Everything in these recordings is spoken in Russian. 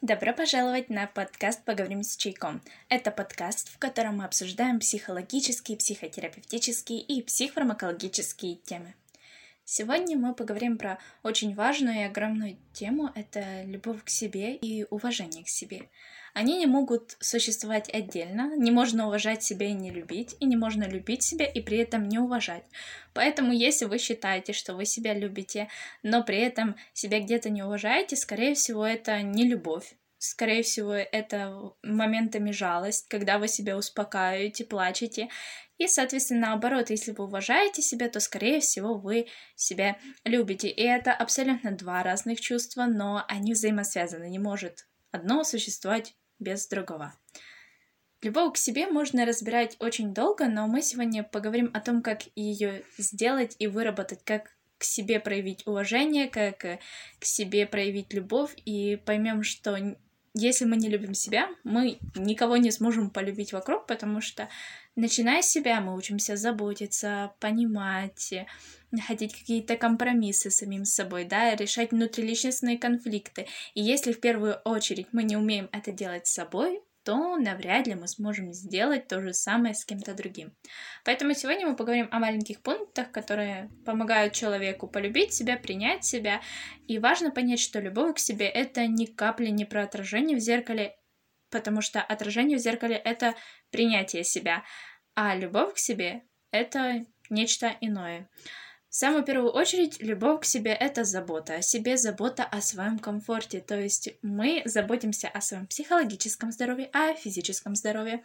Добро пожаловать на подкаст «Поговорим с чайком». Это подкаст, в котором мы обсуждаем психологические, психотерапевтические и психофармакологические темы. Сегодня мы поговорим про очень важную и огромную тему — это любовь к себе и уважение к себе. Они не могут существовать отдельно, не можно уважать себя и не любить, и не можно любить себя и при этом не уважать. Поэтому если вы считаете, что вы себя любите, но при этом себя где-то не уважаете, скорее всего, это не любовь, Скорее всего, это моментами жалость, когда вы себя успокаиваете, плачете. И, соответственно, наоборот, если вы уважаете себя, то, скорее всего, вы себя любите. И это абсолютно два разных чувства, но они взаимосвязаны. Не может одно существовать без другого. Любовь к себе можно разбирать очень долго, но мы сегодня поговорим о том, как ее сделать и выработать, как к себе проявить уважение, как к себе проявить любовь, и поймем, что если мы не любим себя, мы никого не сможем полюбить вокруг, потому что, начиная с себя, мы учимся заботиться, понимать, находить какие-то компромиссы с самим собой, да, решать внутриличностные конфликты. И если в первую очередь мы не умеем это делать с собой, то навряд ли мы сможем сделать то же самое с кем-то другим. Поэтому сегодня мы поговорим о маленьких пунктах, которые помогают человеку полюбить себя, принять себя. И важно понять, что любовь к себе — это ни капли не про отражение в зеркале, потому что отражение в зеркале — это принятие себя, а любовь к себе — это нечто иное. В самую первую очередь, любовь к себе — это забота о себе, забота о своем комфорте. То есть мы заботимся о своем психологическом здоровье, о физическом здоровье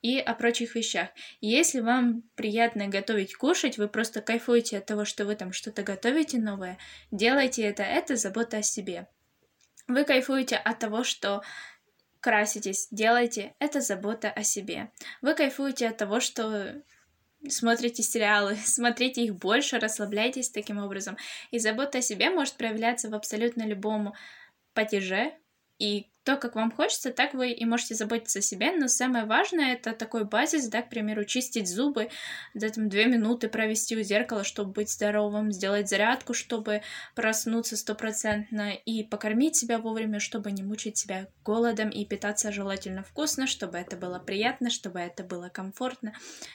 и о прочих вещах. Если вам приятно готовить, кушать, вы просто кайфуете от того, что вы там что-то готовите новое, делайте это, это забота о себе. Вы кайфуете от того, что краситесь, делайте, это забота о себе. Вы кайфуете от того, что смотрите сериалы, смотрите их больше, расслабляйтесь таким образом. И забота о себе может проявляться в абсолютно любом падеже, и то, как вам хочется, так вы и можете заботиться о себе, но самое важное это такой базис, да, к примеру, чистить зубы, да, там две минуты провести у зеркала, чтобы быть здоровым, сделать зарядку, чтобы проснуться стопроцентно и покормить себя вовремя, чтобы не мучить себя голодом и питаться желательно вкусно, чтобы это было приятно, чтобы это было комфортно.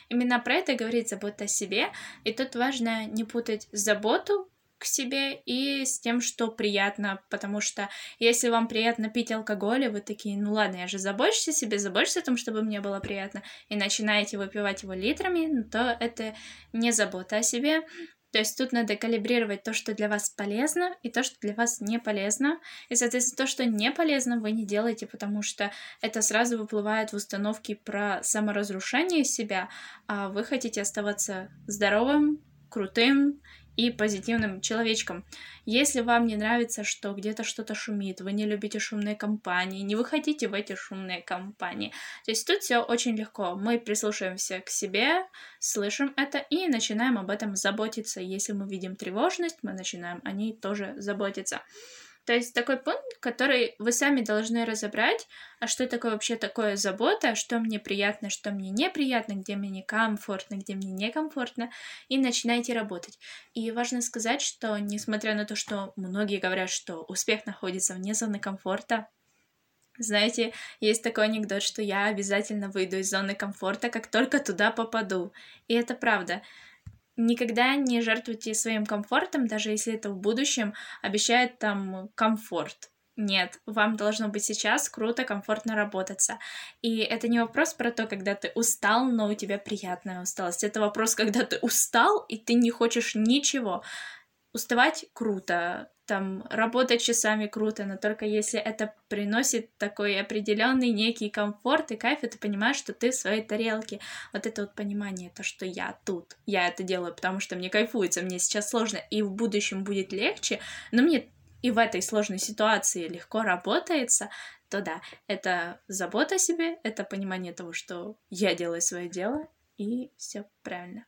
Именно про это говорит забота о себе, и тут важно не путать заботу к себе и с тем, что приятно, потому что если вам приятно пить алкоголь, и вы такие, ну ладно, я же забочусь о себе, забочусь о том, чтобы мне было приятно, и начинаете выпивать его литрами, то это не забота о себе, то есть тут надо калибрировать то, что для вас полезно, и то, что для вас не полезно. И, соответственно, то, что не полезно, вы не делаете, потому что это сразу выплывает в установке про саморазрушение себя, а вы хотите оставаться здоровым, крутым и позитивным человечком. Если вам не нравится, что где-то что-то шумит, вы не любите шумные компании, не выходите в эти шумные компании. То есть тут все очень легко. Мы прислушиваемся к себе, слышим это и начинаем об этом заботиться. Если мы видим тревожность, мы начинаем о ней тоже заботиться. То есть такой пункт, который вы сами должны разобрать, а что такое вообще такое забота, что мне приятно, что мне неприятно, где мне комфортно, где мне некомфортно, и начинайте работать. И важно сказать, что несмотря на то, что многие говорят, что успех находится вне зоны комфорта, знаете, есть такой анекдот, что я обязательно выйду из зоны комфорта, как только туда попаду. И это правда. Никогда не жертвуйте своим комфортом, даже если это в будущем обещает там комфорт. Нет, вам должно быть сейчас круто, комфортно работаться. И это не вопрос про то, когда ты устал, но у тебя приятная усталость. Это вопрос, когда ты устал, и ты не хочешь ничего. Уставать круто, там работать часами круто, но только если это приносит такой определенный некий комфорт и кайф, и ты понимаешь, что ты в своей тарелке. Вот это вот понимание, то, что я тут, я это делаю, потому что мне кайфуется, мне сейчас сложно, и в будущем будет легче, но мне и в этой сложной ситуации легко работается, то да, это забота о себе, это понимание того, что я делаю свое дело, и все правильно.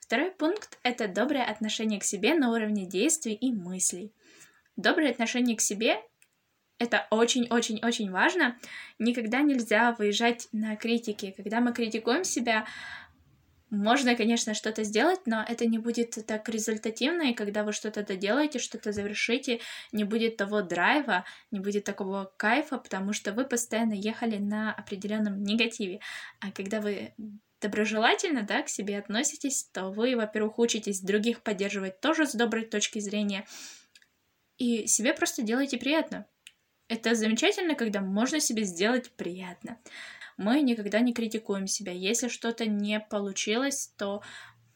Второй пункт — это доброе отношение к себе на уровне действий и мыслей. Доброе отношение к себе это очень-очень-очень важно. Никогда нельзя выезжать на критики. Когда мы критикуем себя, можно, конечно, что-то сделать, но это не будет так результативно, и когда вы что-то доделаете, что-то завершите, не будет того драйва, не будет такого кайфа, потому что вы постоянно ехали на определенном негативе. А когда вы доброжелательно, да, к себе относитесь, то вы, во-первых, учитесь других поддерживать тоже с доброй точки зрения, и себе просто делаете приятно. Это замечательно, когда можно себе сделать приятно мы никогда не критикуем себя. Если что-то не получилось, то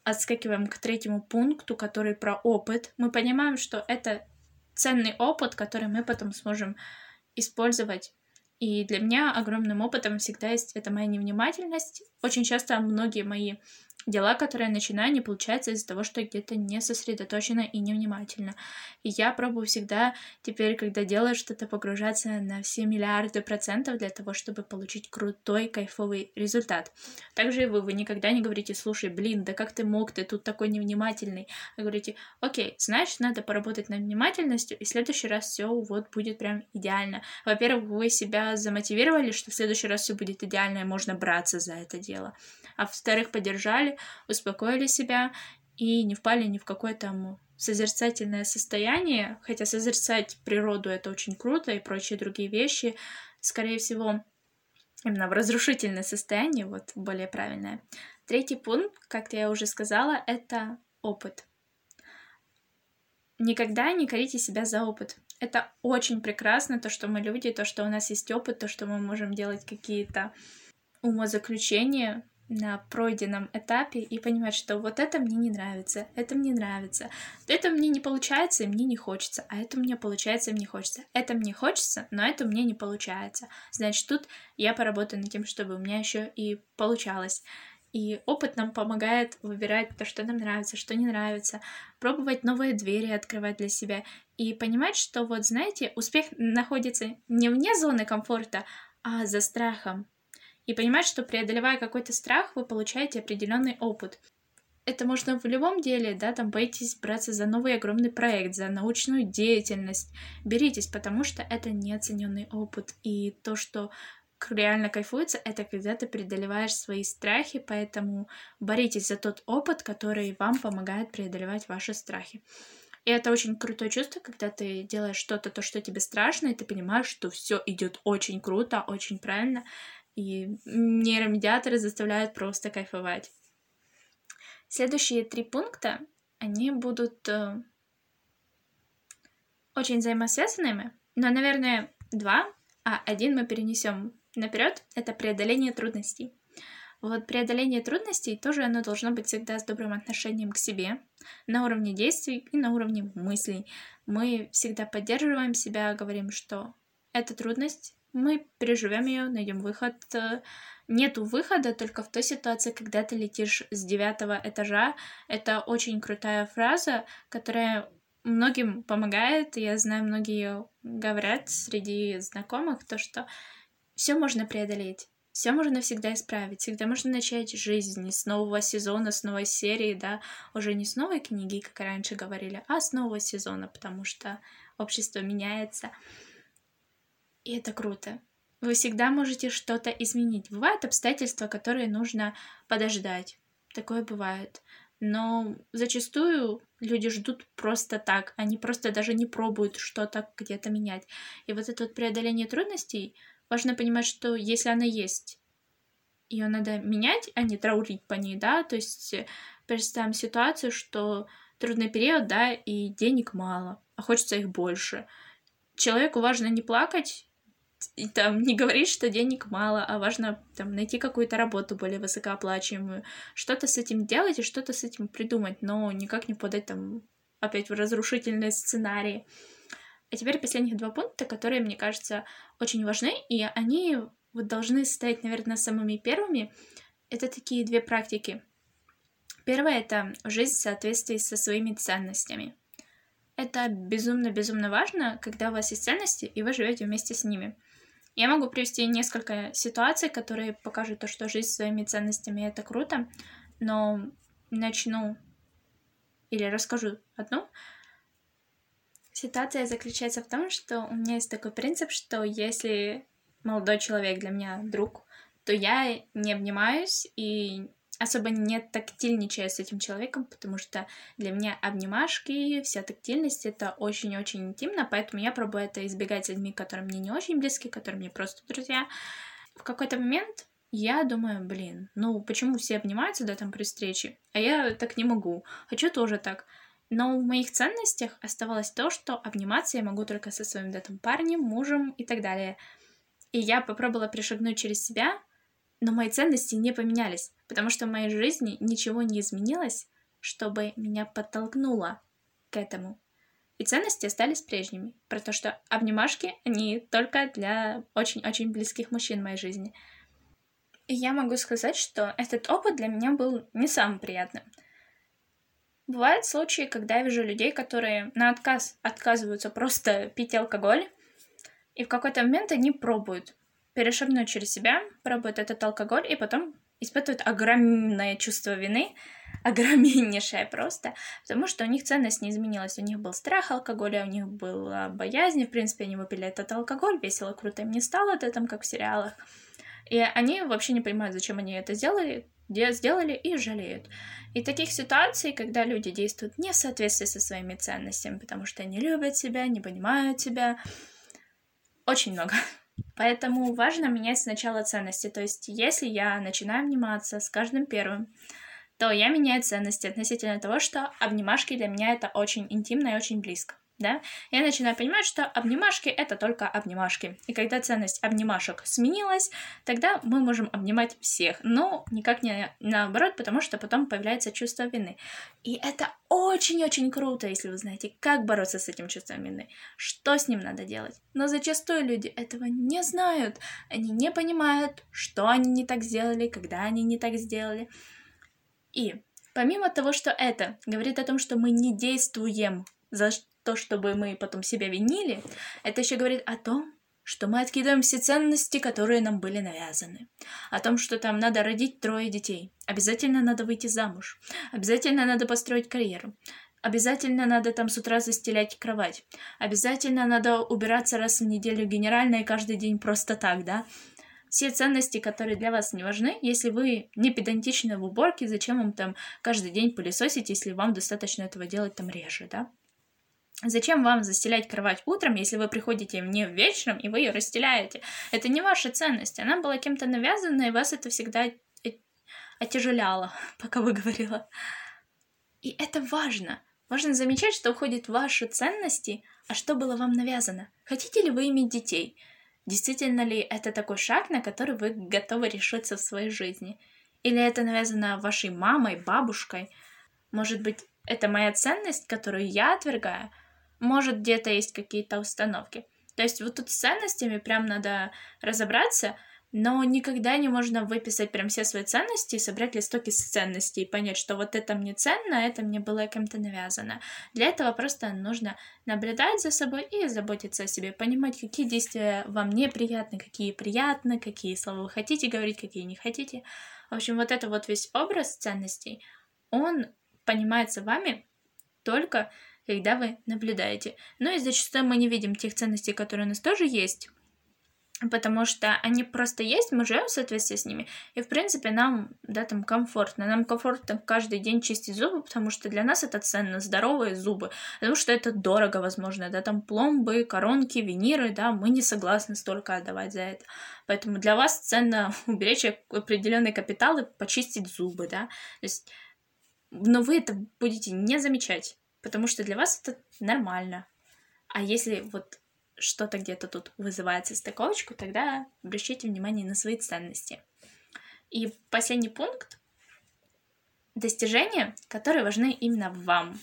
отскакиваем к третьему пункту, который про опыт. Мы понимаем, что это ценный опыт, который мы потом сможем использовать. И для меня огромным опытом всегда есть это моя невнимательность. Очень часто многие мои дела, которые я начинаю, не получается из-за того, что где-то не сосредоточена и невнимательно. И я пробую всегда теперь, когда делаю что-то, погружаться на все миллиарды процентов для того, чтобы получить крутой, кайфовый результат. Также и вы, вы никогда не говорите, слушай, блин, да как ты мог, ты тут такой невнимательный. Вы говорите, окей, значит, надо поработать над внимательностью, и в следующий раз все вот будет прям идеально. Во-первых, вы себя замотивировали, что в следующий раз все будет идеально, и можно браться за это дело а во-вторых, поддержали, успокоили себя и не впали ни в какое там созерцательное состояние, хотя созерцать природу это очень круто и прочие другие вещи, скорее всего, именно в разрушительное состояние, вот более правильное. Третий пункт, как я уже сказала, это опыт. Никогда не корите себя за опыт. Это очень прекрасно, то, что мы люди, то, что у нас есть опыт, то, что мы можем делать какие-то умозаключения, на пройденном этапе и понимать, что вот это мне не нравится, это мне нравится, это мне не получается и мне не хочется, а это мне получается и мне хочется. Это мне хочется, но это мне не получается. Значит, тут я поработаю над тем, чтобы у меня еще и получалось. И опыт нам помогает выбирать то, что нам нравится, что не нравится, пробовать новые двери открывать для себя и понимать, что вот, знаете, успех находится не вне зоны комфорта, а за страхом, и понимать, что преодолевая какой-то страх, вы получаете определенный опыт. Это можно в любом деле, да, там боитесь браться за новый огромный проект, за научную деятельность. Беритесь, потому что это неоцененный опыт. И то, что реально кайфуется, это когда ты преодолеваешь свои страхи, поэтому боритесь за тот опыт, который вам помогает преодолевать ваши страхи. И это очень крутое чувство, когда ты делаешь что-то, то, что тебе страшно, и ты понимаешь, что все идет очень круто, очень правильно, и нейромедиаторы заставляют просто кайфовать. Следующие три пункта, они будут э, очень взаимосвязанными, но, наверное, два, а один мы перенесем наперед, это преодоление трудностей. Вот преодоление трудностей тоже оно должно быть всегда с добрым отношением к себе, на уровне действий и на уровне мыслей. Мы всегда поддерживаем себя, говорим, что эта трудность, мы переживем ее, найдем выход. Нету выхода только в той ситуации, когда ты летишь с девятого этажа. Это очень крутая фраза, которая многим помогает. Я знаю, многие говорят среди знакомых то, что все можно преодолеть. Все можно всегда исправить, всегда можно начать жизнь с нового сезона, с новой серии, да, уже не с новой книги, как раньше говорили, а с нового сезона, потому что общество меняется. И это круто. Вы всегда можете что-то изменить. Бывают обстоятельства, которые нужно подождать. Такое бывает. Но зачастую люди ждут просто так. Они просто даже не пробуют что-то где-то менять. И вот это вот преодоление трудностей, важно понимать, что если она есть, ее надо менять, а не траурить по ней, да, то есть представим ситуацию, что трудный период, да, и денег мало, а хочется их больше. Человеку важно не плакать и там не говорить, что денег мало, а важно там найти какую-то работу более высокооплачиваемую, что-то с этим делать и что-то с этим придумать, но никак не подать там опять в разрушительные сценарии. А теперь последних два пункта, которые, мне кажется, очень важны, и они вот должны стать, наверное, самыми первыми. Это такие две практики. Первое — это жизнь в соответствии со своими ценностями. Это безумно-безумно важно, когда у вас есть ценности, и вы живете вместе с ними. Я могу привести несколько ситуаций, которые покажут то, что жизнь своими ценностями — это круто, но начну или расскажу одну. Ситуация заключается в том, что у меня есть такой принцип, что если молодой человек для меня друг, то я не обнимаюсь и особо не тактильничаю с этим человеком, потому что для меня обнимашки, вся тактильность — это очень-очень интимно, поэтому я пробую это избегать с людьми, которые мне не очень близки, которые мне просто друзья. В какой-то момент я думаю, блин, ну почему все обнимаются, да, там при встрече, а я так не могу, хочу тоже так. Но в моих ценностях оставалось то, что обниматься я могу только со своим да, там, парнем, мужем и так далее. И я попробовала перешагнуть через себя, но мои ценности не поменялись, потому что в моей жизни ничего не изменилось, чтобы меня подтолкнуло к этому. И ценности остались прежними. Про то, что обнимашки, они только для очень-очень близких мужчин в моей жизни. И я могу сказать, что этот опыт для меня был не самым приятным. Бывают случаи, когда я вижу людей, которые на отказ отказываются просто пить алкоголь, и в какой-то момент они пробуют перешагнуть через себя, пробуют этот алкоголь, и потом испытывают огромное чувство вины, огромнейшее просто, потому что у них ценность не изменилась. У них был страх алкоголя, у них была боязнь, в принципе, они выпили этот алкоголь, весело, круто им не стало, это там как в сериалах. И они вообще не понимают, зачем они это сделали, сделали и жалеют. И таких ситуаций, когда люди действуют не в соответствии со своими ценностями, потому что они любят себя, не понимают себя, очень много. Поэтому важно менять сначала ценности. То есть, если я начинаю обниматься с каждым первым, то я меняю ценности относительно того, что обнимашки для меня это очень интимно и очень близко да, я начинаю понимать, что обнимашки — это только обнимашки. И когда ценность обнимашек сменилась, тогда мы можем обнимать всех, но никак не наоборот, потому что потом появляется чувство вины. И это очень-очень круто, если вы знаете, как бороться с этим чувством вины, что с ним надо делать. Но зачастую люди этого не знают, они не понимают, что они не так сделали, когда они не так сделали. И помимо того, что это говорит о том, что мы не действуем за то, чтобы мы потом себя винили, это еще говорит о том, что мы откидываем все ценности, которые нам были навязаны. О том, что там надо родить трое детей, обязательно надо выйти замуж, обязательно надо построить карьеру, обязательно надо там с утра застелять кровать, обязательно надо убираться раз в неделю генерально и каждый день просто так, да? Все ценности, которые для вас не важны, если вы не педантичны в уборке, зачем вам там каждый день пылесосить, если вам достаточно этого делать там реже, да? Зачем вам застелять кровать утром, если вы приходите мне вечером и вы ее расстеляете? Это не ваша ценность. Она была кем-то навязана, и вас это всегда отяжеляло, пока вы говорила. И это важно. Важно замечать, что уходит ваши ценности, а что было вам навязано. Хотите ли вы иметь детей? Действительно ли это такой шаг, на который вы готовы решиться в своей жизни? Или это навязано вашей мамой, бабушкой? Может быть, это моя ценность, которую я отвергаю – может, где-то есть какие-то установки. То есть вот тут с ценностями прям надо разобраться, но никогда не можно выписать прям все свои ценности и собрать листок из ценностей и понять, что вот это мне ценно, а это мне было кем-то навязано. Для этого просто нужно наблюдать за собой и заботиться о себе, понимать, какие действия вам неприятны, какие приятны, какие слова вы хотите говорить, какие не хотите. В общем, вот это вот весь образ ценностей, он понимается вами только когда вы наблюдаете. Но и зачастую мы не видим тех ценностей, которые у нас тоже есть, потому что они просто есть, мы живем в соответствии с ними, и, в принципе, нам, да, там, комфортно. Нам комфортно каждый день чистить зубы, потому что для нас это ценно, здоровые зубы, потому что это дорого, возможно, да, там, пломбы, коронки, виниры, да, мы не согласны столько отдавать за это. Поэтому для вас ценно уберечь определенный капитал и почистить зубы, да, то есть но вы это будете не замечать потому что для вас это нормально. А если вот что-то где-то тут вызывает состыковочку, тогда обращайте внимание на свои ценности. И последний пункт — достижения, которые важны именно вам.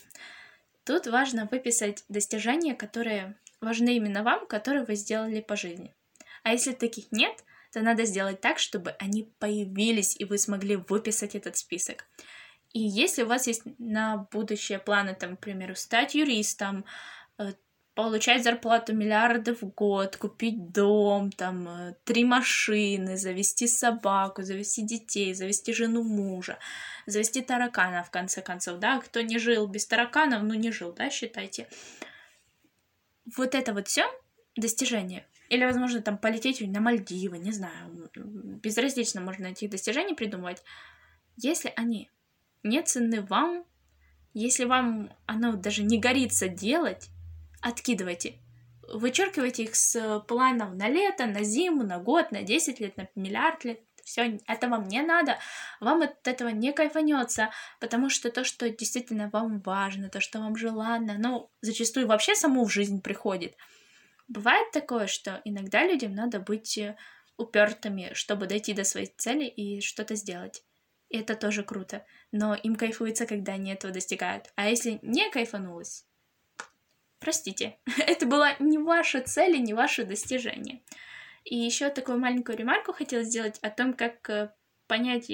Тут важно выписать достижения, которые важны именно вам, которые вы сделали по жизни. А если таких нет, то надо сделать так, чтобы они появились, и вы смогли выписать этот список. И если у вас есть на будущее планы, там, к примеру, стать юристом, э, получать зарплату миллиарды в год, купить дом, там, э, три машины, завести собаку, завести детей, завести жену мужа, завести таракана, в конце концов, да, кто не жил без тараканов, ну не жил, да, считайте. Вот это вот все достижение. Или, возможно, там полететь на Мальдивы, не знаю, безразлично можно этих достижений придумывать. если они не ценны вам, если вам оно даже не горится делать, откидывайте. Вычеркивайте их с планов на лето, на зиму, на год, на 10 лет, на миллиард лет. Все, это вам не надо, вам от этого не кайфанется, потому что то, что действительно вам важно, то, что вам желанно, ну, зачастую вообще само в жизнь приходит. Бывает такое, что иногда людям надо быть э, упертыми, чтобы дойти до своей цели и что-то сделать. Это тоже круто. Но им кайфуется, когда они этого достигают. А если не кайфанулось, простите, это была не ваша цель и не ваше достижение. И еще такую маленькую ремарку хотела сделать о том, как э, понять,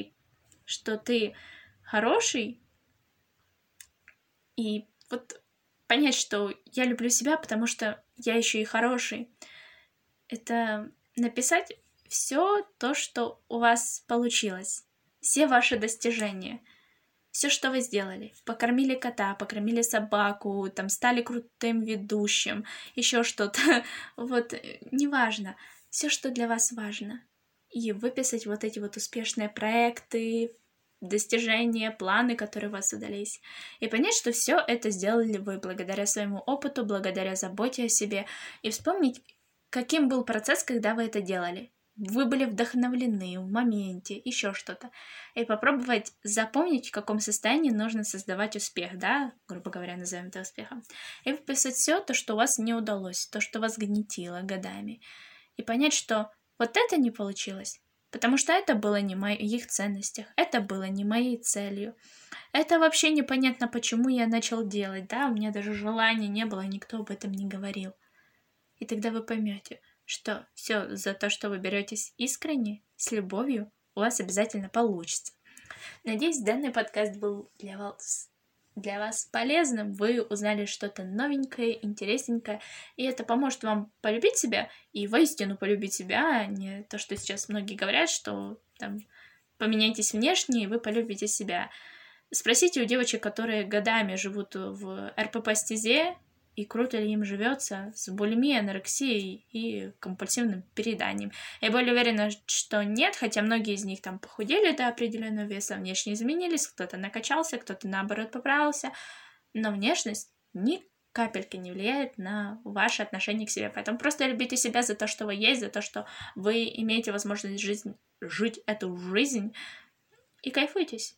что ты хороший, и вот понять, что я люблю себя, потому что я еще и хороший. Это написать все то, что у вас получилось, все ваши достижения, все, что вы сделали. Покормили кота, покормили собаку, там стали крутым ведущим, еще что-то. Вот, э, неважно все, что для вас важно. И выписать вот эти вот успешные проекты, достижения, планы, которые у вас удались. И понять, что все это сделали вы благодаря своему опыту, благодаря заботе о себе. И вспомнить, каким был процесс, когда вы это делали. Вы были вдохновлены в моменте, еще что-то. И попробовать запомнить, в каком состоянии нужно создавать успех, да, грубо говоря, назовем это успехом. И выписать все то, что у вас не удалось, то, что вас гнетило годами и понять, что вот это не получилось, потому что это было не в моих ценностях, это было не моей целью. Это вообще непонятно, почему я начал делать, да, у меня даже желания не было, никто об этом не говорил. И тогда вы поймете, что все за то, что вы беретесь искренне, с любовью, у вас обязательно получится. Надеюсь, данный подкаст был для вас для вас полезным, вы узнали что-то новенькое, интересненькое, и это поможет вам полюбить себя и воистину полюбить себя, а не то, что сейчас многие говорят, что там поменяйтесь внешне, и вы полюбите себя. Спросите у девочек, которые годами живут в РПП-стезе, и круто ли им живется с булимией, анорексией и компульсивным перееданием. Я более уверена, что нет, хотя многие из них там похудели до определенного веса, внешне изменились, кто-то накачался, кто-то наоборот поправился, но внешность ни капельки не влияет на ваше отношение к себе. Поэтому просто любите себя за то, что вы есть, за то, что вы имеете возможность жизнь, жить эту жизнь и кайфуйтесь.